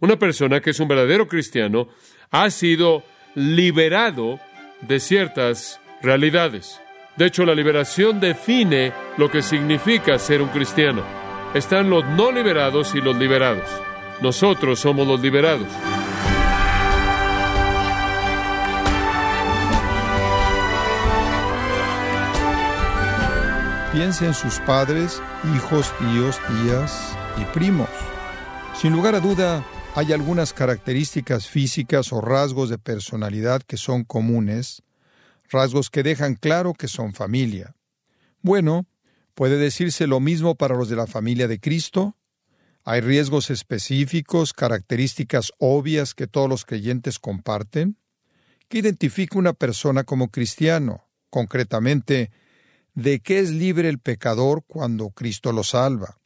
Una persona que es un verdadero cristiano ha sido liberado de ciertas realidades. De hecho, la liberación define lo que significa ser un cristiano. Están los no liberados y los liberados. Nosotros somos los liberados. Piense en sus padres, hijos, tíos, tías y primos. Sin lugar a duda, hay algunas características físicas o rasgos de personalidad que son comunes, rasgos que dejan claro que son familia. Bueno, puede decirse lo mismo para los de la familia de Cristo. Hay riesgos específicos, características obvias que todos los creyentes comparten. ¿Qué identifica una persona como cristiano? Concretamente, ¿de qué es libre el pecador cuando Cristo lo salva?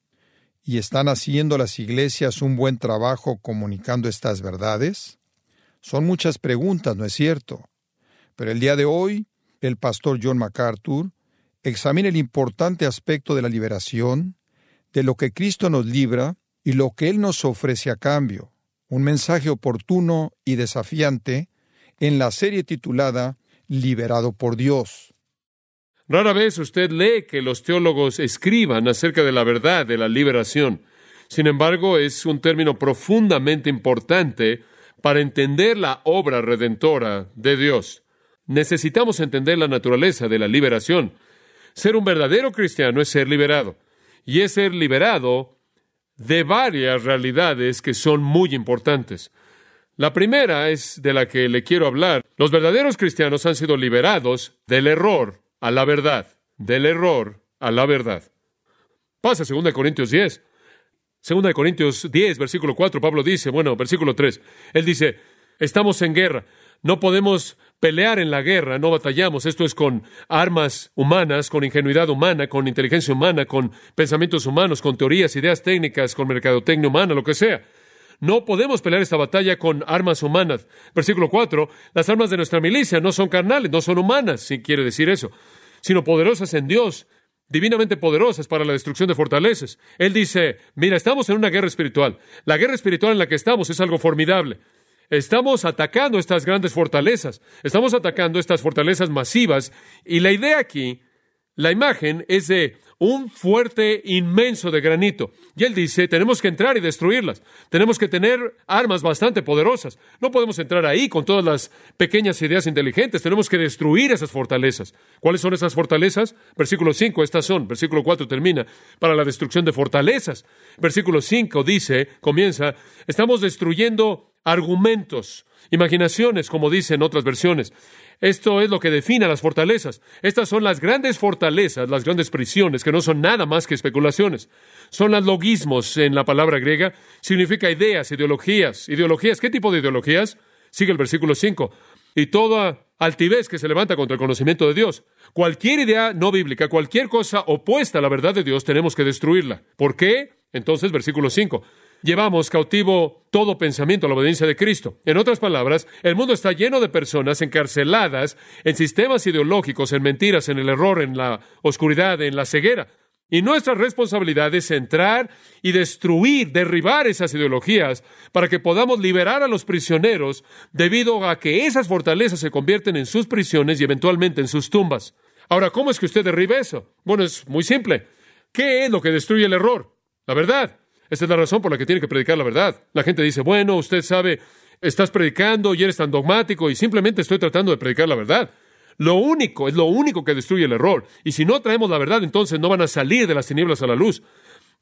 ¿Y están haciendo las iglesias un buen trabajo comunicando estas verdades? Son muchas preguntas, ¿no es cierto? Pero el día de hoy, el pastor John MacArthur examina el importante aspecto de la liberación, de lo que Cristo nos libra y lo que Él nos ofrece a cambio. Un mensaje oportuno y desafiante en la serie titulada Liberado por Dios. Rara vez usted lee que los teólogos escriban acerca de la verdad de la liberación. Sin embargo, es un término profundamente importante para entender la obra redentora de Dios. Necesitamos entender la naturaleza de la liberación. Ser un verdadero cristiano es ser liberado. Y es ser liberado de varias realidades que son muy importantes. La primera es de la que le quiero hablar. Los verdaderos cristianos han sido liberados del error a la verdad. Del error a la verdad. Pasa 2 Corintios 10. 2 Corintios 10, versículo 4, Pablo dice, bueno, versículo 3, él dice, estamos en guerra, no podemos pelear en la guerra, no batallamos. Esto es con armas humanas, con ingenuidad humana, con inteligencia humana, con pensamientos humanos, con teorías, ideas técnicas, con mercadotecnia humana, lo que sea. No podemos pelear esta batalla con armas humanas. Versículo 4, las armas de nuestra milicia no son carnales, no son humanas, si quiere decir eso, sino poderosas en Dios, divinamente poderosas para la destrucción de fortalezas. Él dice, mira, estamos en una guerra espiritual. La guerra espiritual en la que estamos es algo formidable. Estamos atacando estas grandes fortalezas, estamos atacando estas fortalezas masivas y la idea aquí, la imagen es de un fuerte inmenso de granito. Y él dice, tenemos que entrar y destruirlas. Tenemos que tener armas bastante poderosas. No podemos entrar ahí con todas las pequeñas ideas inteligentes. Tenemos que destruir esas fortalezas. ¿Cuáles son esas fortalezas? Versículo 5, estas son. Versículo 4 termina, para la destrucción de fortalezas. Versículo 5 dice, comienza, estamos destruyendo argumentos, imaginaciones, como dicen otras versiones. Esto es lo que define a las fortalezas. Estas son las grandes fortalezas, las grandes prisiones, que no son nada más que especulaciones. Son las logismos en la palabra griega. Significa ideas, ideologías. ¿Ideologías? ¿Qué tipo de ideologías? Sigue el versículo 5. Y toda altivez que se levanta contra el conocimiento de Dios. Cualquier idea no bíblica, cualquier cosa opuesta a la verdad de Dios, tenemos que destruirla. ¿Por qué? Entonces, versículo 5 llevamos cautivo todo pensamiento a la obediencia de Cristo. En otras palabras, el mundo está lleno de personas encarceladas en sistemas ideológicos, en mentiras, en el error, en la oscuridad, en la ceguera. Y nuestra responsabilidad es entrar y destruir, derribar esas ideologías para que podamos liberar a los prisioneros debido a que esas fortalezas se convierten en sus prisiones y eventualmente en sus tumbas. Ahora, ¿cómo es que usted derribe eso? Bueno, es muy simple. ¿Qué es lo que destruye el error? La verdad. Esa es la razón por la que tiene que predicar la verdad. La gente dice, bueno, usted sabe, estás predicando y eres tan dogmático y simplemente estoy tratando de predicar la verdad. Lo único, es lo único que destruye el error. Y si no traemos la verdad, entonces no van a salir de las tinieblas a la luz.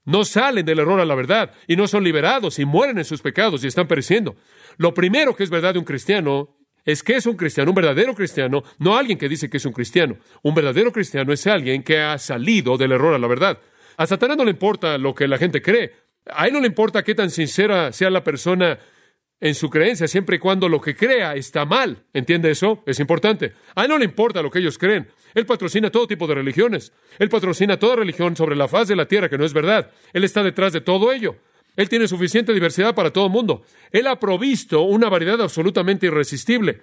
No salen del error a la verdad y no son liberados y mueren en sus pecados y están pereciendo. Lo primero que es verdad de un cristiano es que es un cristiano, un verdadero cristiano, no alguien que dice que es un cristiano. Un verdadero cristiano es alguien que ha salido del error a la verdad. A Satanás no le importa lo que la gente cree. A él no le importa qué tan sincera sea la persona en su creencia, siempre y cuando lo que crea está mal. ¿Entiende eso? Es importante. A él no le importa lo que ellos creen. Él patrocina todo tipo de religiones. Él patrocina toda religión sobre la faz de la tierra que no es verdad. Él está detrás de todo ello. Él tiene suficiente diversidad para todo el mundo. Él ha provisto una variedad absolutamente irresistible.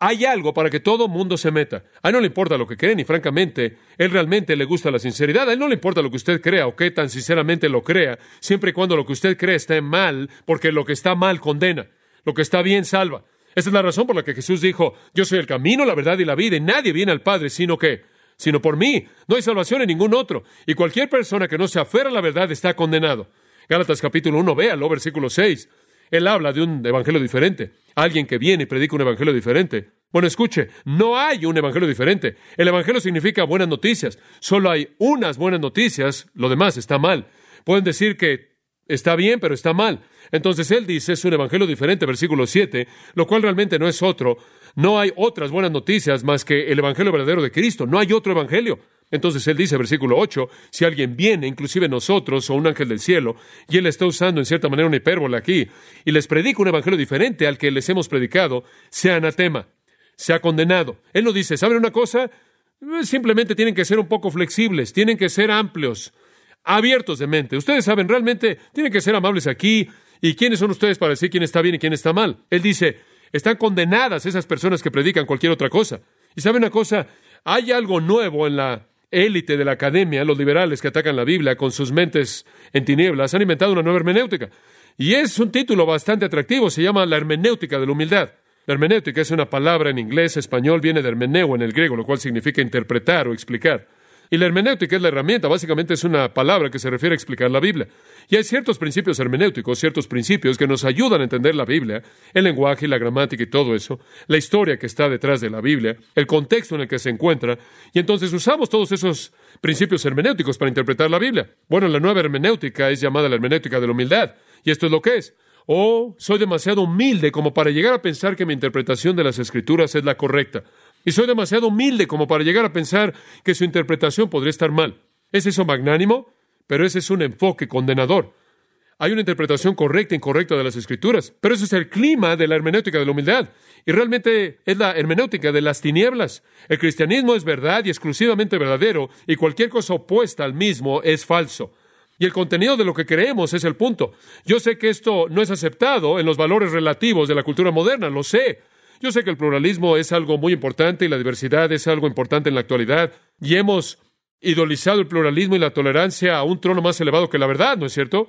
Hay algo para que todo mundo se meta. A él no le importa lo que creen y francamente, él realmente le gusta la sinceridad. A él no le importa lo que usted crea o qué tan sinceramente lo crea, siempre y cuando lo que usted cree esté mal, porque lo que está mal condena. Lo que está bien salva. Esa es la razón por la que Jesús dijo, yo soy el camino, la verdad y la vida, y nadie viene al Padre sino que, sino por mí. No hay salvación en ningún otro. Y cualquier persona que no se aferra a la verdad está condenado. Gálatas capítulo 1, véalo, versículo 6. Él habla de un evangelio diferente. Alguien que viene y predica un evangelio diferente. Bueno, escuche, no hay un evangelio diferente. El evangelio significa buenas noticias. Solo hay unas buenas noticias, lo demás está mal. Pueden decir que está bien, pero está mal. Entonces él dice, es un evangelio diferente, versículo 7, lo cual realmente no es otro. No hay otras buenas noticias más que el evangelio verdadero de Cristo. No hay otro evangelio. Entonces él dice, versículo 8, si alguien viene, inclusive nosotros o un ángel del cielo, y él está usando en cierta manera una hipérbole aquí, y les predica un evangelio diferente al que les hemos predicado, sea anatema, sea condenado. Él no dice, ¿saben una cosa? Simplemente tienen que ser un poco flexibles, tienen que ser amplios, abiertos de mente. Ustedes saben, realmente tienen que ser amables aquí. ¿Y quiénes son ustedes para decir quién está bien y quién está mal? Él dice, están condenadas esas personas que predican cualquier otra cosa. Y saben una cosa, hay algo nuevo en la élite de la academia, los liberales que atacan la Biblia con sus mentes en tinieblas, han inventado una nueva hermenéutica. Y es un título bastante atractivo, se llama la hermenéutica de la humildad. La hermenéutica es una palabra en inglés, español, viene de hermeneo en el griego, lo cual significa interpretar o explicar. Y la hermenéutica es la herramienta, básicamente es una palabra que se refiere a explicar la Biblia. Y hay ciertos principios hermenéuticos, ciertos principios que nos ayudan a entender la Biblia, el lenguaje y la gramática y todo eso, la historia que está detrás de la Biblia, el contexto en el que se encuentra, y entonces usamos todos esos principios hermenéuticos para interpretar la Biblia. Bueno, la nueva hermenéutica es llamada la hermenéutica de la humildad, y esto es lo que es. Oh, soy demasiado humilde como para llegar a pensar que mi interpretación de las Escrituras es la correcta. Y soy demasiado humilde como para llegar a pensar que su interpretación podría estar mal. ¿Es eso magnánimo? Pero ese es un enfoque condenador. Hay una interpretación correcta e incorrecta de las escrituras, pero eso es el clima de la hermenéutica de la humildad. Y realmente es la hermenéutica de las tinieblas. El cristianismo es verdad y exclusivamente verdadero, y cualquier cosa opuesta al mismo es falso. Y el contenido de lo que creemos es el punto. Yo sé que esto no es aceptado en los valores relativos de la cultura moderna, lo sé. Yo sé que el pluralismo es algo muy importante y la diversidad es algo importante en la actualidad, y hemos idolizado el pluralismo y la tolerancia a un trono más elevado que la verdad, ¿no es cierto?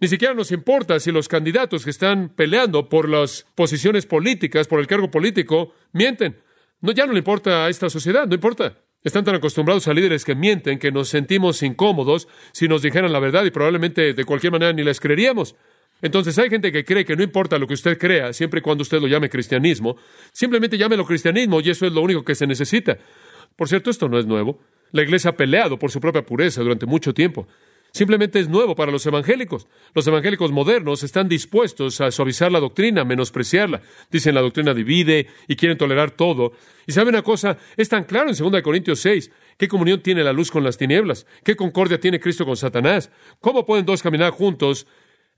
Ni siquiera nos importa si los candidatos que están peleando por las posiciones políticas, por el cargo político, mienten. No, ya no le importa a esta sociedad, no importa. Están tan acostumbrados a líderes que mienten que nos sentimos incómodos si nos dijeran la verdad y probablemente de cualquier manera ni les creeríamos. Entonces hay gente que cree que no importa lo que usted crea, siempre y cuando usted lo llame cristianismo, simplemente llámelo cristianismo y eso es lo único que se necesita. Por cierto, esto no es nuevo. La iglesia ha peleado por su propia pureza durante mucho tiempo. Simplemente es nuevo para los evangélicos. Los evangélicos modernos están dispuestos a suavizar la doctrina, menospreciarla. Dicen la doctrina divide y quieren tolerar todo. Y sabe una cosa, es tan claro en 2 Corintios 6, ¿qué comunión tiene la luz con las tinieblas? ¿Qué concordia tiene Cristo con Satanás? ¿Cómo pueden dos caminar juntos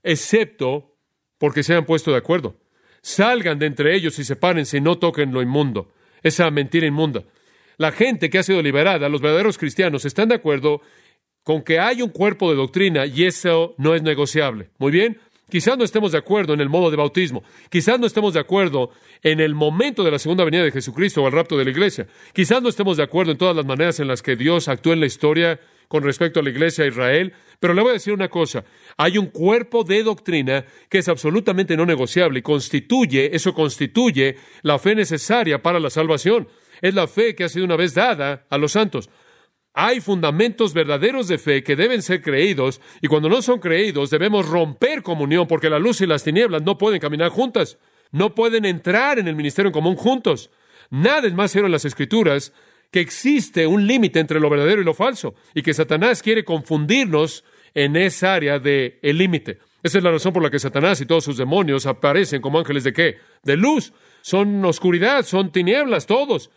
excepto porque se hayan puesto de acuerdo? Salgan de entre ellos y sepárense y no toquen lo inmundo, esa mentira inmunda. La gente que ha sido liberada, los verdaderos cristianos, están de acuerdo con que hay un cuerpo de doctrina y eso no es negociable. Muy bien, quizás no estemos de acuerdo en el modo de bautismo, quizás no estemos de acuerdo en el momento de la segunda venida de Jesucristo o el rapto de la iglesia, quizás no estemos de acuerdo en todas las maneras en las que Dios actúa en la historia con respecto a la iglesia de Israel, pero le voy a decir una cosa, hay un cuerpo de doctrina que es absolutamente no negociable y constituye, eso constituye la fe necesaria para la salvación es la fe que ha sido una vez dada a los santos. Hay fundamentos verdaderos de fe que deben ser creídos y cuando no son creídos debemos romper comunión porque la luz y las tinieblas no pueden caminar juntas, no pueden entrar en el ministerio en común juntos. Nada es más cierto en las escrituras que existe un límite entre lo verdadero y lo falso y que Satanás quiere confundirnos en esa área del el límite. Esa es la razón por la que Satanás y todos sus demonios aparecen como ángeles de qué? De luz. Son oscuridad, son tinieblas todos.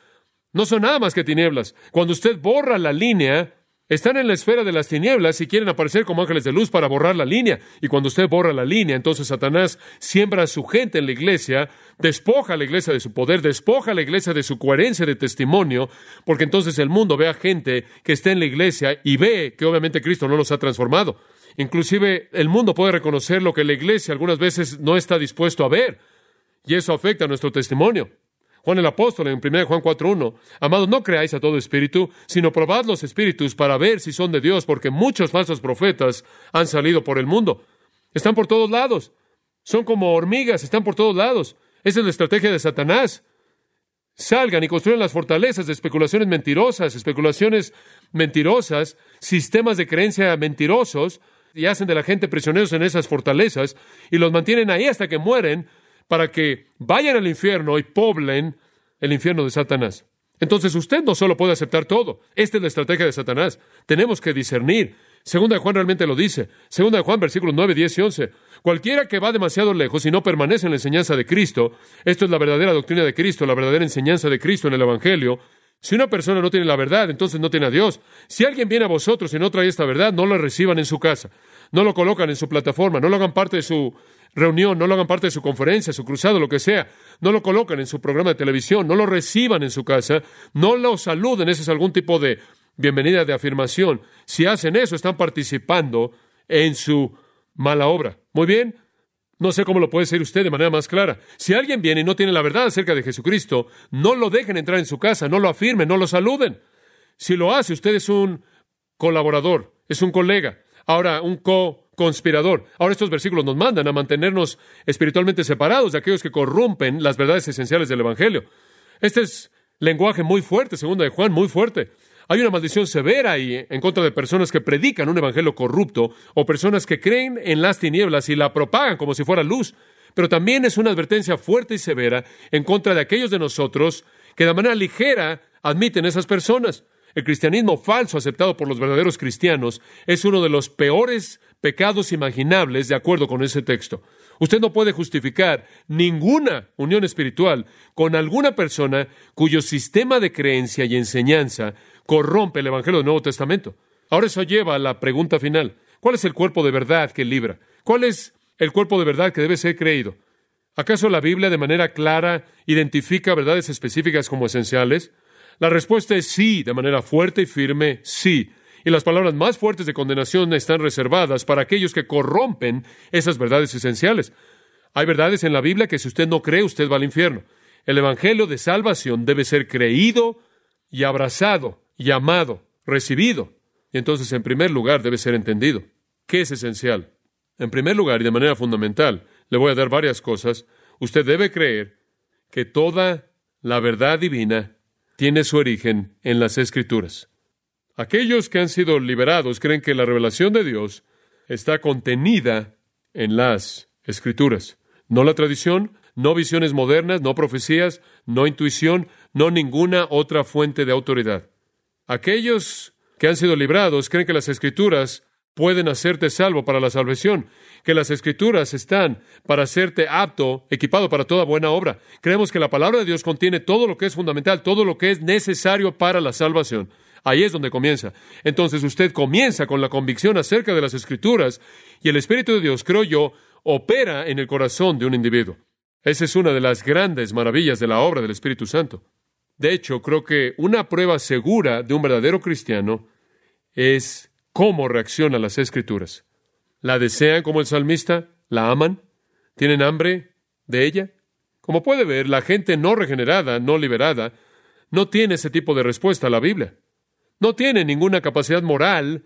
No son nada más que tinieblas. Cuando usted borra la línea, están en la esfera de las tinieblas y quieren aparecer como ángeles de luz para borrar la línea. Y cuando usted borra la línea, entonces Satanás siembra a su gente en la iglesia, despoja a la iglesia de su poder, despoja a la iglesia de su coherencia de testimonio, porque entonces el mundo ve a gente que está en la iglesia y ve que obviamente Cristo no los ha transformado. Inclusive el mundo puede reconocer lo que la iglesia algunas veces no está dispuesto a ver, y eso afecta a nuestro testimonio. Juan el apóstol en 1 Juan 4.1, amados, no creáis a todo espíritu, sino probad los espíritus para ver si son de Dios, porque muchos falsos profetas han salido por el mundo. Están por todos lados. Son como hormigas, están por todos lados. Esa es la estrategia de Satanás. Salgan y construyan las fortalezas de especulaciones mentirosas, especulaciones mentirosas, sistemas de creencia mentirosos, y hacen de la gente prisioneros en esas fortalezas, y los mantienen ahí hasta que mueren, para que vayan al infierno y poblen el infierno de Satanás. Entonces usted no solo puede aceptar todo. Esta es la estrategia de Satanás. Tenemos que discernir. Segunda de Juan realmente lo dice. Segunda de Juan, versículos 9, 10 y 11. Cualquiera que va demasiado lejos y no permanece en la enseñanza de Cristo, esto es la verdadera doctrina de Cristo, la verdadera enseñanza de Cristo en el Evangelio. Si una persona no tiene la verdad, entonces no tiene a Dios. Si alguien viene a vosotros y no trae esta verdad, no lo reciban en su casa. No lo colocan en su plataforma, no lo hagan parte de su reunión, no lo hagan parte de su conferencia, su cruzado, lo que sea, no lo colocan en su programa de televisión, no lo reciban en su casa, no lo saluden, ese es algún tipo de bienvenida de afirmación. Si hacen eso, están participando en su mala obra. Muy bien, no sé cómo lo puede decir usted de manera más clara. Si alguien viene y no tiene la verdad acerca de Jesucristo, no lo dejen entrar en su casa, no lo afirmen, no lo saluden. Si lo hace, usted es un colaborador, es un colega. Ahora, un co conspirador. Ahora estos versículos nos mandan a mantenernos espiritualmente separados de aquellos que corrompen las verdades esenciales del Evangelio. Este es lenguaje muy fuerte, segundo de Juan, muy fuerte. Hay una maldición severa ahí en contra de personas que predican un evangelio corrupto o personas que creen en las tinieblas y la propagan como si fuera luz. Pero también es una advertencia fuerte y severa en contra de aquellos de nosotros que de manera ligera admiten esas personas. El cristianismo falso aceptado por los verdaderos cristianos es uno de los peores pecados imaginables de acuerdo con ese texto. Usted no puede justificar ninguna unión espiritual con alguna persona cuyo sistema de creencia y enseñanza corrompe el Evangelio del Nuevo Testamento. Ahora eso lleva a la pregunta final. ¿Cuál es el cuerpo de verdad que libra? ¿Cuál es el cuerpo de verdad que debe ser creído? ¿Acaso la Biblia de manera clara identifica verdades específicas como esenciales? La respuesta es sí, de manera fuerte y firme, sí y las palabras más fuertes de condenación están reservadas para aquellos que corrompen esas verdades esenciales. Hay verdades en la Biblia que si usted no cree, usted va al infierno. El Evangelio de salvación debe ser creído y abrazado y amado, recibido. Y entonces, en primer lugar, debe ser entendido. ¿Qué es esencial? En primer lugar, y de manera fundamental, le voy a dar varias cosas. Usted debe creer que toda la verdad divina tiene su origen en las Escrituras. Aquellos que han sido liberados creen que la revelación de Dios está contenida en las escrituras, no la tradición, no visiones modernas, no profecías, no intuición, no ninguna otra fuente de autoridad. Aquellos que han sido librados creen que las escrituras pueden hacerte salvo para la salvación, que las escrituras están para hacerte apto, equipado para toda buena obra. Creemos que la palabra de Dios contiene todo lo que es fundamental, todo lo que es necesario para la salvación. Ahí es donde comienza. Entonces usted comienza con la convicción acerca de las escrituras y el Espíritu de Dios, creo yo, opera en el corazón de un individuo. Esa es una de las grandes maravillas de la obra del Espíritu Santo. De hecho, creo que una prueba segura de un verdadero cristiano es cómo reacciona a las escrituras. ¿La desean como el salmista? ¿La aman? ¿Tienen hambre de ella? Como puede ver, la gente no regenerada, no liberada, no tiene ese tipo de respuesta a la Biblia. No tiene ninguna capacidad moral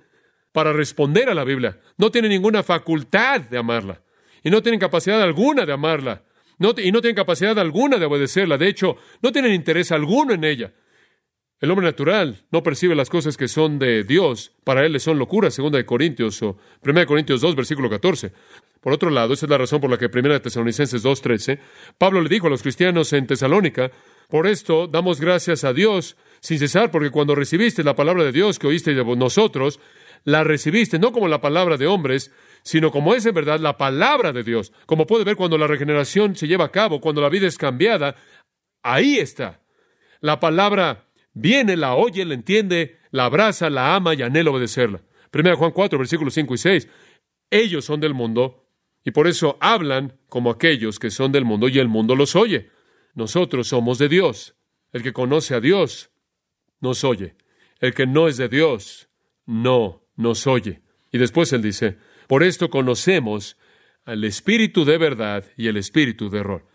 para responder a la Biblia. No tiene ninguna facultad de amarla. Y no tienen capacidad alguna de amarla. y no tienen capacidad alguna de obedecerla. De hecho, no tienen interés alguno en ella. El hombre natural no percibe las cosas que son de Dios. Para él son locuras, segunda de Corintios o primera de Corintios 2, versículo 14. Por otro lado, esa es la razón por la que primera de Tesalonicenses 2.13, Pablo le dijo a los cristianos en Tesalónica, por esto damos gracias a Dios sin cesar, porque cuando recibiste la palabra de Dios que oíste de nosotros, la recibiste no como la palabra de hombres, sino como es en verdad la palabra de Dios. Como puede ver cuando la regeneración se lleva a cabo, cuando la vida es cambiada, ahí está. La palabra viene, la oye, la entiende, la abraza, la ama y anhela obedecerla. Primera Juan 4, versículos 5 y 6. Ellos son del mundo y por eso hablan como aquellos que son del mundo y el mundo los oye. Nosotros somos de Dios. El que conoce a Dios nos oye. El que no es de Dios, no nos oye. Y después él dice, por esto conocemos al espíritu de verdad y el espíritu de error.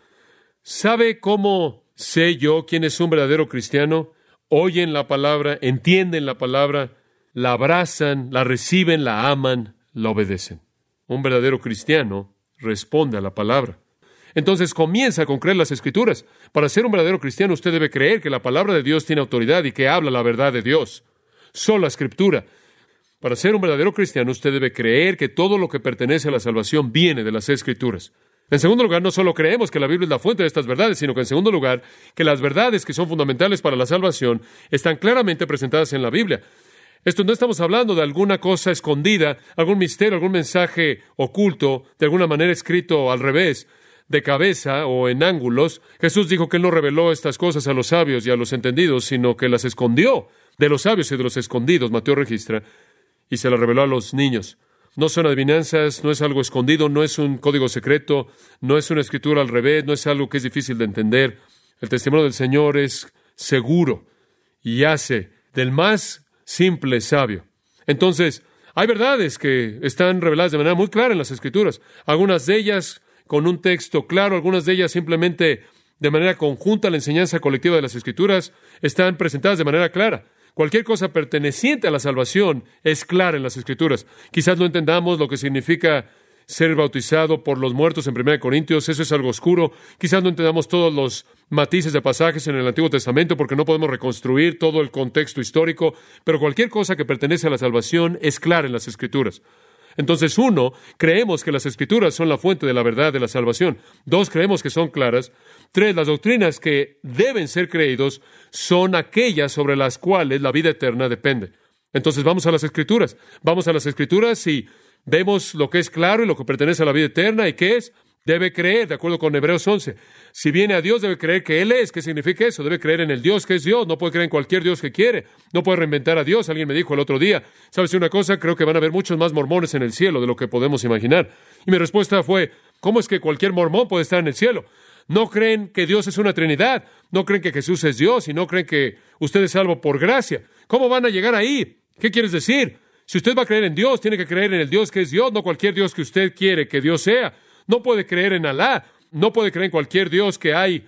¿Sabe cómo sé yo quién es un verdadero cristiano, oyen la palabra, entienden la palabra, la abrazan, la reciben, la aman, la obedecen. Un verdadero cristiano responde a la palabra. Entonces comienza con creer las escrituras. Para ser un verdadero cristiano usted debe creer que la palabra de Dios tiene autoridad y que habla la verdad de Dios. Sola escritura. Para ser un verdadero cristiano usted debe creer que todo lo que pertenece a la salvación viene de las escrituras. En segundo lugar, no solo creemos que la Biblia es la fuente de estas verdades, sino que en segundo lugar, que las verdades que son fundamentales para la salvación están claramente presentadas en la Biblia. Esto no estamos hablando de alguna cosa escondida, algún misterio, algún mensaje oculto, de alguna manera escrito al revés, de cabeza o en ángulos. Jesús dijo que Él no reveló estas cosas a los sabios y a los entendidos, sino que las escondió de los sabios y de los escondidos, Mateo registra, y se las reveló a los niños. No son adivinanzas, no es algo escondido, no es un código secreto, no es una escritura al revés, no es algo que es difícil de entender. El testimonio del Señor es seguro y hace del más simple sabio. Entonces, hay verdades que están reveladas de manera muy clara en las Escrituras. Algunas de ellas con un texto claro, algunas de ellas simplemente de manera conjunta, la enseñanza colectiva de las Escrituras están presentadas de manera clara. Cualquier cosa perteneciente a la salvación es clara en las Escrituras. Quizás no entendamos lo que significa ser bautizado por los muertos en 1 Corintios, eso es algo oscuro. Quizás no entendamos todos los matices de pasajes en el Antiguo Testamento porque no podemos reconstruir todo el contexto histórico, pero cualquier cosa que pertenece a la salvación es clara en las Escrituras. Entonces, uno, creemos que las escrituras son la fuente de la verdad de la salvación. Dos, creemos que son claras. Tres, las doctrinas que deben ser creídos son aquellas sobre las cuales la vida eterna depende. Entonces, vamos a las escrituras. Vamos a las escrituras y vemos lo que es claro y lo que pertenece a la vida eterna y qué es Debe creer, de acuerdo con Hebreos 11. Si viene a Dios, debe creer que Él es. ¿Qué significa eso? Debe creer en el Dios que es Dios. No puede creer en cualquier Dios que quiere. No puede reinventar a Dios. Alguien me dijo el otro día, ¿sabes una cosa? Creo que van a haber muchos más mormones en el cielo de lo que podemos imaginar. Y mi respuesta fue, ¿cómo es que cualquier mormón puede estar en el cielo? No creen que Dios es una Trinidad. No creen que Jesús es Dios y no creen que usted es salvo por gracia. ¿Cómo van a llegar ahí? ¿Qué quieres decir? Si usted va a creer en Dios, tiene que creer en el Dios que es Dios, no cualquier Dios que usted quiere que Dios sea. No puede creer en Alá, no puede creer en cualquier Dios que hay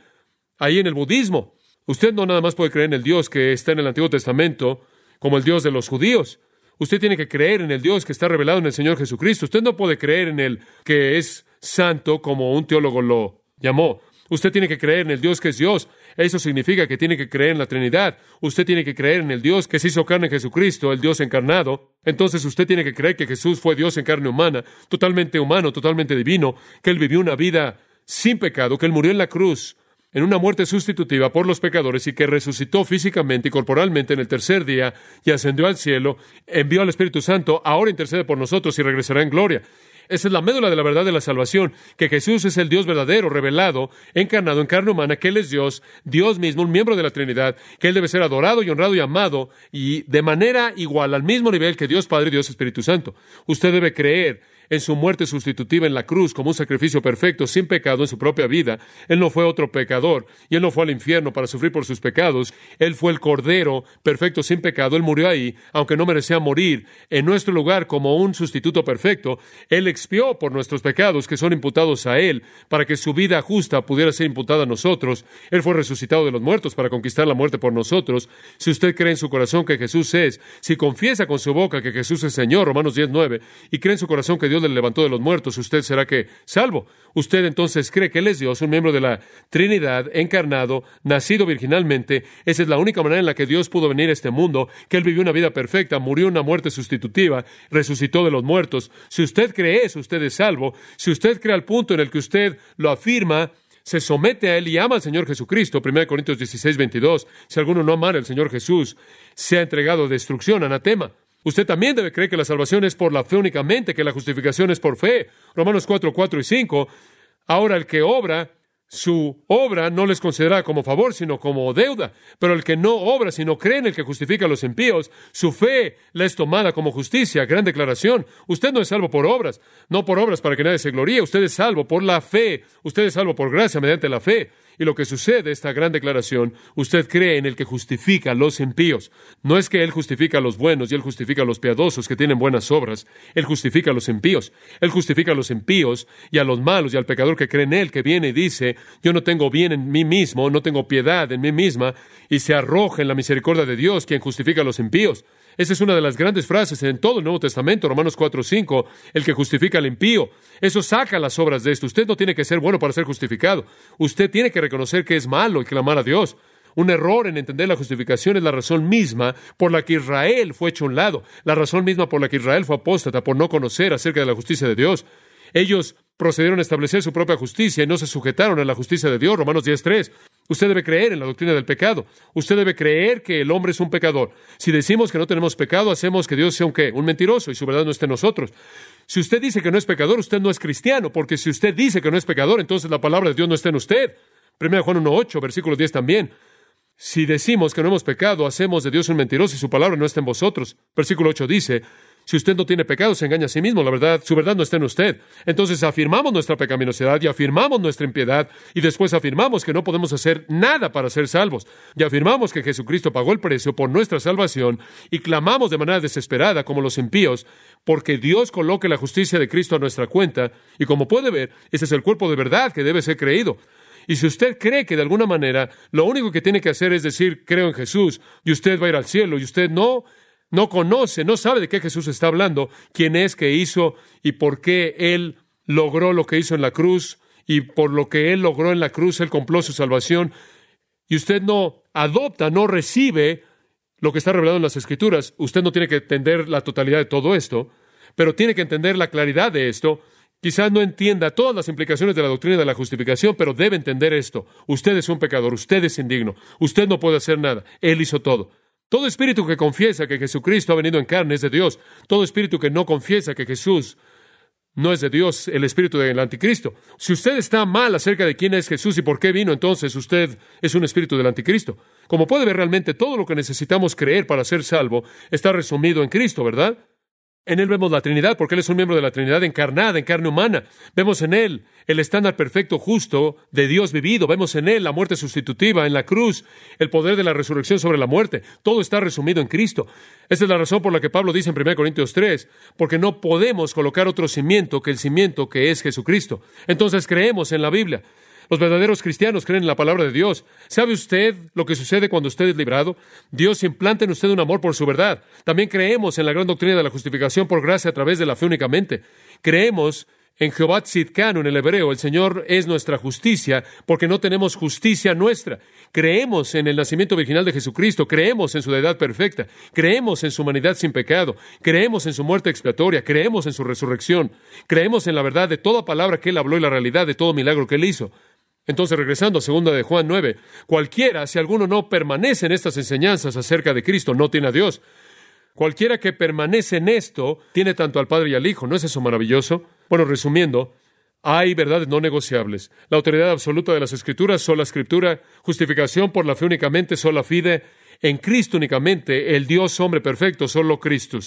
ahí en el budismo. Usted no nada más puede creer en el Dios que está en el Antiguo Testamento como el Dios de los judíos. Usted tiene que creer en el Dios que está revelado en el Señor Jesucristo. Usted no puede creer en el que es santo como un teólogo lo llamó. Usted tiene que creer en el Dios que es Dios. Eso significa que tiene que creer en la Trinidad. Usted tiene que creer en el Dios que se hizo carne en Jesucristo, el Dios encarnado. Entonces usted tiene que creer que Jesús fue Dios en carne humana, totalmente humano, totalmente divino, que Él vivió una vida sin pecado, que Él murió en la cruz en una muerte sustitutiva por los pecadores y que resucitó físicamente y corporalmente en el tercer día y ascendió al cielo, envió al Espíritu Santo, ahora intercede por nosotros y regresará en gloria. Esa es la médula de la verdad de la salvación, que Jesús es el Dios verdadero, revelado, encarnado en carne humana, que Él es Dios, Dios mismo, un miembro de la Trinidad, que Él debe ser adorado y honrado y amado, y de manera igual, al mismo nivel que Dios Padre y Dios Espíritu Santo. Usted debe creer en su muerte sustitutiva en la cruz como un sacrificio perfecto, sin pecado en su propia vida. Él no fue otro pecador y él no fue al infierno para sufrir por sus pecados. Él fue el Cordero perfecto, sin pecado. Él murió ahí, aunque no merecía morir, en nuestro lugar como un sustituto perfecto. Él expió por nuestros pecados que son imputados a Él para que su vida justa pudiera ser imputada a nosotros. Él fue resucitado de los muertos para conquistar la muerte por nosotros. Si usted cree en su corazón que Jesús es, si confiesa con su boca que Jesús es Señor, Romanos 10, 9, y cree en su corazón que Dios le levantó de los muertos, usted será que salvo. Usted entonces cree que Él es Dios, un miembro de la Trinidad, encarnado, nacido virginalmente. Esa es la única manera en la que Dios pudo venir a este mundo, que Él vivió una vida perfecta, murió una muerte sustitutiva, resucitó de los muertos. Si usted cree eso, usted es salvo. Si usted cree al punto en el que usted lo afirma, se somete a Él y ama al Señor Jesucristo, 1 Corintios 16, 22, si alguno no ama al Señor Jesús, se ha entregado destrucción, anatema. Usted también debe creer que la salvación es por la fe únicamente, que la justificación es por fe. Romanos 4, 4 y 5. Ahora el que obra, su obra no les considera como favor, sino como deuda. Pero el que no obra, sino cree en el que justifica a los impíos, su fe le es tomada como justicia. Gran declaración. Usted no es salvo por obras, no por obras para que nadie se gloríe. Usted es salvo por la fe. Usted es salvo por gracia mediante la fe. Y lo que sucede, esta gran declaración, usted cree en el que justifica a los impíos. No es que Él justifica a los buenos y Él justifica a los piadosos que tienen buenas obras. Él justifica a los impíos. Él justifica a los impíos y a los malos y al pecador que cree en Él, que viene y dice, yo no tengo bien en mí mismo, no tengo piedad en mí misma, y se arroja en la misericordia de Dios, quien justifica a los impíos. Esa es una de las grandes frases en todo el Nuevo Testamento, Romanos 4, 5, el que justifica al impío. Eso saca las obras de esto. Usted no tiene que ser bueno para ser justificado. Usted tiene que reconocer que es malo y clamar a Dios. Un error en entender la justificación es la razón misma por la que Israel fue hecho a un lado, la razón misma por la que Israel fue apóstata, por no conocer acerca de la justicia de Dios. Ellos procedieron a establecer su propia justicia y no se sujetaron a la justicia de Dios. Romanos 10.3. Usted debe creer en la doctrina del pecado. Usted debe creer que el hombre es un pecador. Si decimos que no tenemos pecado, hacemos que Dios sea un qué? Un mentiroso y su verdad no esté en nosotros. Si usted dice que no es pecador, usted no es cristiano, porque si usted dice que no es pecador, entonces la palabra de Dios no está en usted. 1 Juan 1.8, versículo 10 también. Si decimos que no hemos pecado, hacemos de Dios un mentiroso y su palabra no está en vosotros. Versículo 8 dice, si usted no tiene pecado, se engaña a sí mismo. La verdad, su verdad no está en usted. Entonces afirmamos nuestra pecaminosidad y afirmamos nuestra impiedad y después afirmamos que no podemos hacer nada para ser salvos. Y afirmamos que Jesucristo pagó el precio por nuestra salvación y clamamos de manera desesperada como los impíos porque Dios coloque la justicia de Cristo a nuestra cuenta y como puede ver, ese es el cuerpo de verdad que debe ser creído. Y si usted cree que de alguna manera lo único que tiene que hacer es decir, creo en Jesús, y usted va a ir al cielo, y usted no no conoce, no sabe de qué Jesús está hablando, quién es que hizo y por qué Él logró lo que hizo en la cruz y por lo que Él logró en la cruz, Él compló su salvación, y usted no adopta, no recibe lo que está revelado en las Escrituras, usted no tiene que entender la totalidad de todo esto, pero tiene que entender la claridad de esto. Quizás no entienda todas las implicaciones de la doctrina de la justificación, pero debe entender esto. Usted es un pecador, usted es indigno, usted no puede hacer nada, Él hizo todo. Todo espíritu que confiesa que Jesucristo ha venido en carne es de Dios. Todo espíritu que no confiesa que Jesús no es de Dios, el espíritu del anticristo. Si usted está mal acerca de quién es Jesús y por qué vino, entonces usted es un espíritu del anticristo. Como puede ver realmente, todo lo que necesitamos creer para ser salvo está resumido en Cristo, ¿verdad? En Él vemos la Trinidad, porque Él es un miembro de la Trinidad encarnada, en carne humana. Vemos en Él el estándar perfecto, justo de Dios vivido. Vemos en Él la muerte sustitutiva en la cruz, el poder de la resurrección sobre la muerte. Todo está resumido en Cristo. Esa es la razón por la que Pablo dice en 1 Corintios 3, porque no podemos colocar otro cimiento que el cimiento que es Jesucristo. Entonces creemos en la Biblia. Los verdaderos cristianos creen en la palabra de Dios. ¿Sabe usted lo que sucede cuando usted es librado? Dios implanta en usted un amor por su verdad. También creemos en la gran doctrina de la justificación por gracia a través de la fe únicamente. Creemos en Jehová Tzidkanu, en el hebreo, el Señor es nuestra justicia, porque no tenemos justicia nuestra. Creemos en el nacimiento virginal de Jesucristo, creemos en su deidad perfecta, creemos en su humanidad sin pecado, creemos en su muerte expiatoria, creemos en su resurrección, creemos en la verdad de toda palabra que Él habló y la realidad de todo milagro que Él hizo. Entonces, regresando a segunda de Juan 9, cualquiera, si alguno no permanece en estas enseñanzas acerca de Cristo, no tiene a Dios. Cualquiera que permanece en esto tiene tanto al Padre y al Hijo. ¿No es eso maravilloso? Bueno, resumiendo, hay verdades no negociables. La autoridad absoluta de las Escrituras, sola Escritura, justificación por la fe únicamente, sola fide, en Cristo únicamente, el Dios hombre perfecto, solo Cristo.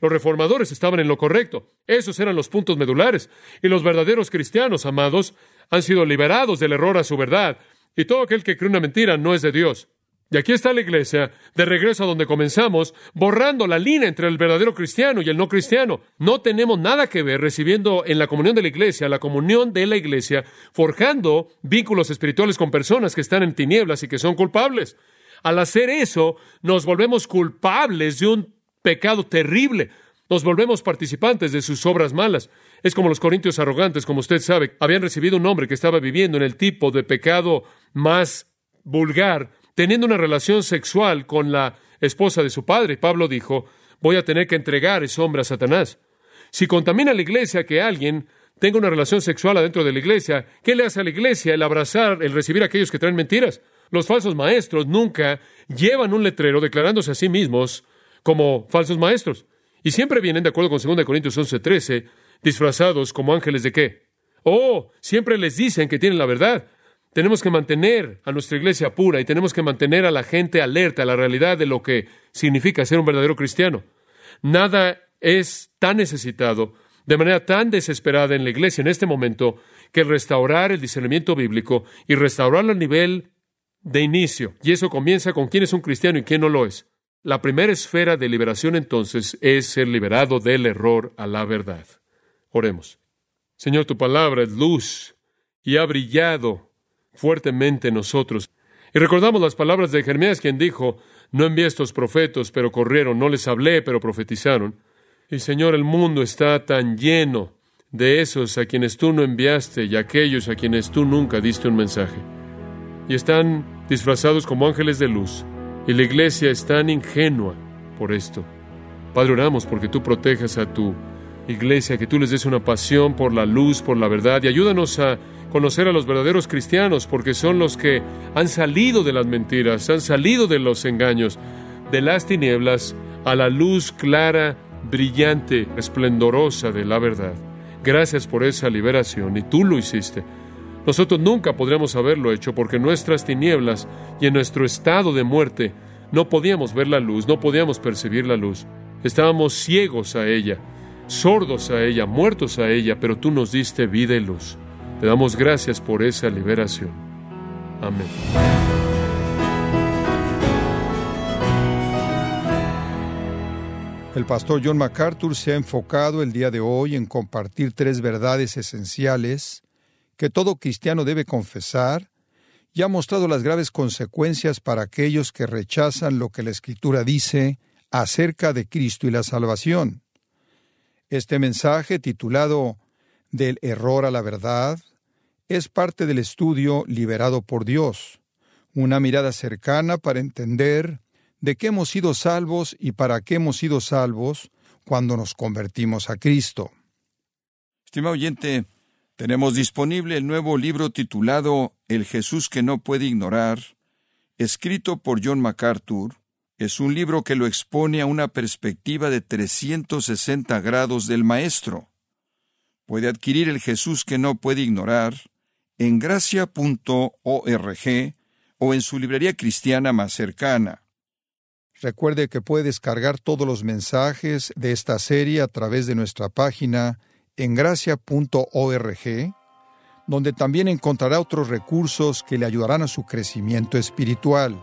Los reformadores estaban en lo correcto. Esos eran los puntos medulares. Y los verdaderos cristianos, amados, han sido liberados del error a su verdad. Y todo aquel que cree una mentira no es de Dios. Y aquí está la iglesia, de regreso a donde comenzamos, borrando la línea entre el verdadero cristiano y el no cristiano. No tenemos nada que ver recibiendo en la comunión de la iglesia, la comunión de la iglesia, forjando vínculos espirituales con personas que están en tinieblas y que son culpables. Al hacer eso, nos volvemos culpables de un pecado terrible. Nos volvemos participantes de sus obras malas. Es como los corintios arrogantes, como usted sabe, habían recibido un hombre que estaba viviendo en el tipo de pecado más vulgar, teniendo una relación sexual con la esposa de su padre. Pablo dijo, voy a tener que entregar ese hombre a Satanás. Si contamina la iglesia que alguien tenga una relación sexual adentro de la iglesia, ¿qué le hace a la iglesia el abrazar, el recibir a aquellos que traen mentiras? Los falsos maestros nunca llevan un letrero declarándose a sí mismos como falsos maestros. Y siempre vienen, de acuerdo con 2 Corintios 11:13, disfrazados como ángeles de qué? Oh, siempre les dicen que tienen la verdad. Tenemos que mantener a nuestra iglesia pura y tenemos que mantener a la gente alerta a la realidad de lo que significa ser un verdadero cristiano. Nada es tan necesitado, de manera tan desesperada en la iglesia en este momento, que restaurar el discernimiento bíblico y restaurarlo al nivel de inicio. Y eso comienza con quién es un cristiano y quién no lo es. La primera esfera de liberación entonces es ser liberado del error a la verdad. Oremos. Señor, tu palabra es luz y ha brillado fuertemente en nosotros. Y recordamos las palabras de Jeremías, quien dijo, no envié estos profetas, pero corrieron, no les hablé, pero profetizaron. Y Señor, el mundo está tan lleno de esos a quienes tú no enviaste y aquellos a quienes tú nunca diste un mensaje. Y están disfrazados como ángeles de luz. Y la iglesia es tan ingenua por esto. Padre, oramos porque tú protejas a tu iglesia, que tú les des una pasión por la luz, por la verdad, y ayúdanos a conocer a los verdaderos cristianos, porque son los que han salido de las mentiras, han salido de los engaños, de las tinieblas, a la luz clara, brillante, esplendorosa de la verdad. Gracias por esa liberación, y tú lo hiciste. Nosotros nunca podríamos haberlo hecho porque en nuestras tinieblas y en nuestro estado de muerte no podíamos ver la luz, no podíamos percibir la luz. Estábamos ciegos a ella, sordos a ella, muertos a ella, pero tú nos diste vida y luz. Te damos gracias por esa liberación. Amén. El pastor John MacArthur se ha enfocado el día de hoy en compartir tres verdades esenciales que todo cristiano debe confesar y ha mostrado las graves consecuencias para aquellos que rechazan lo que la Escritura dice acerca de Cristo y la salvación. Este mensaje, titulado Del error a la verdad, es parte del estudio Liberado por Dios, una mirada cercana para entender de qué hemos sido salvos y para qué hemos sido salvos cuando nos convertimos a Cristo. Estimado oyente, tenemos disponible el nuevo libro titulado El Jesús que no puede ignorar, escrito por John MacArthur. Es un libro que lo expone a una perspectiva de 360 grados del Maestro. Puede adquirir el Jesús que no puede ignorar en gracia.org o en su librería cristiana más cercana. Recuerde que puede descargar todos los mensajes de esta serie a través de nuestra página en gracia.org, donde también encontrará otros recursos que le ayudarán a su crecimiento espiritual.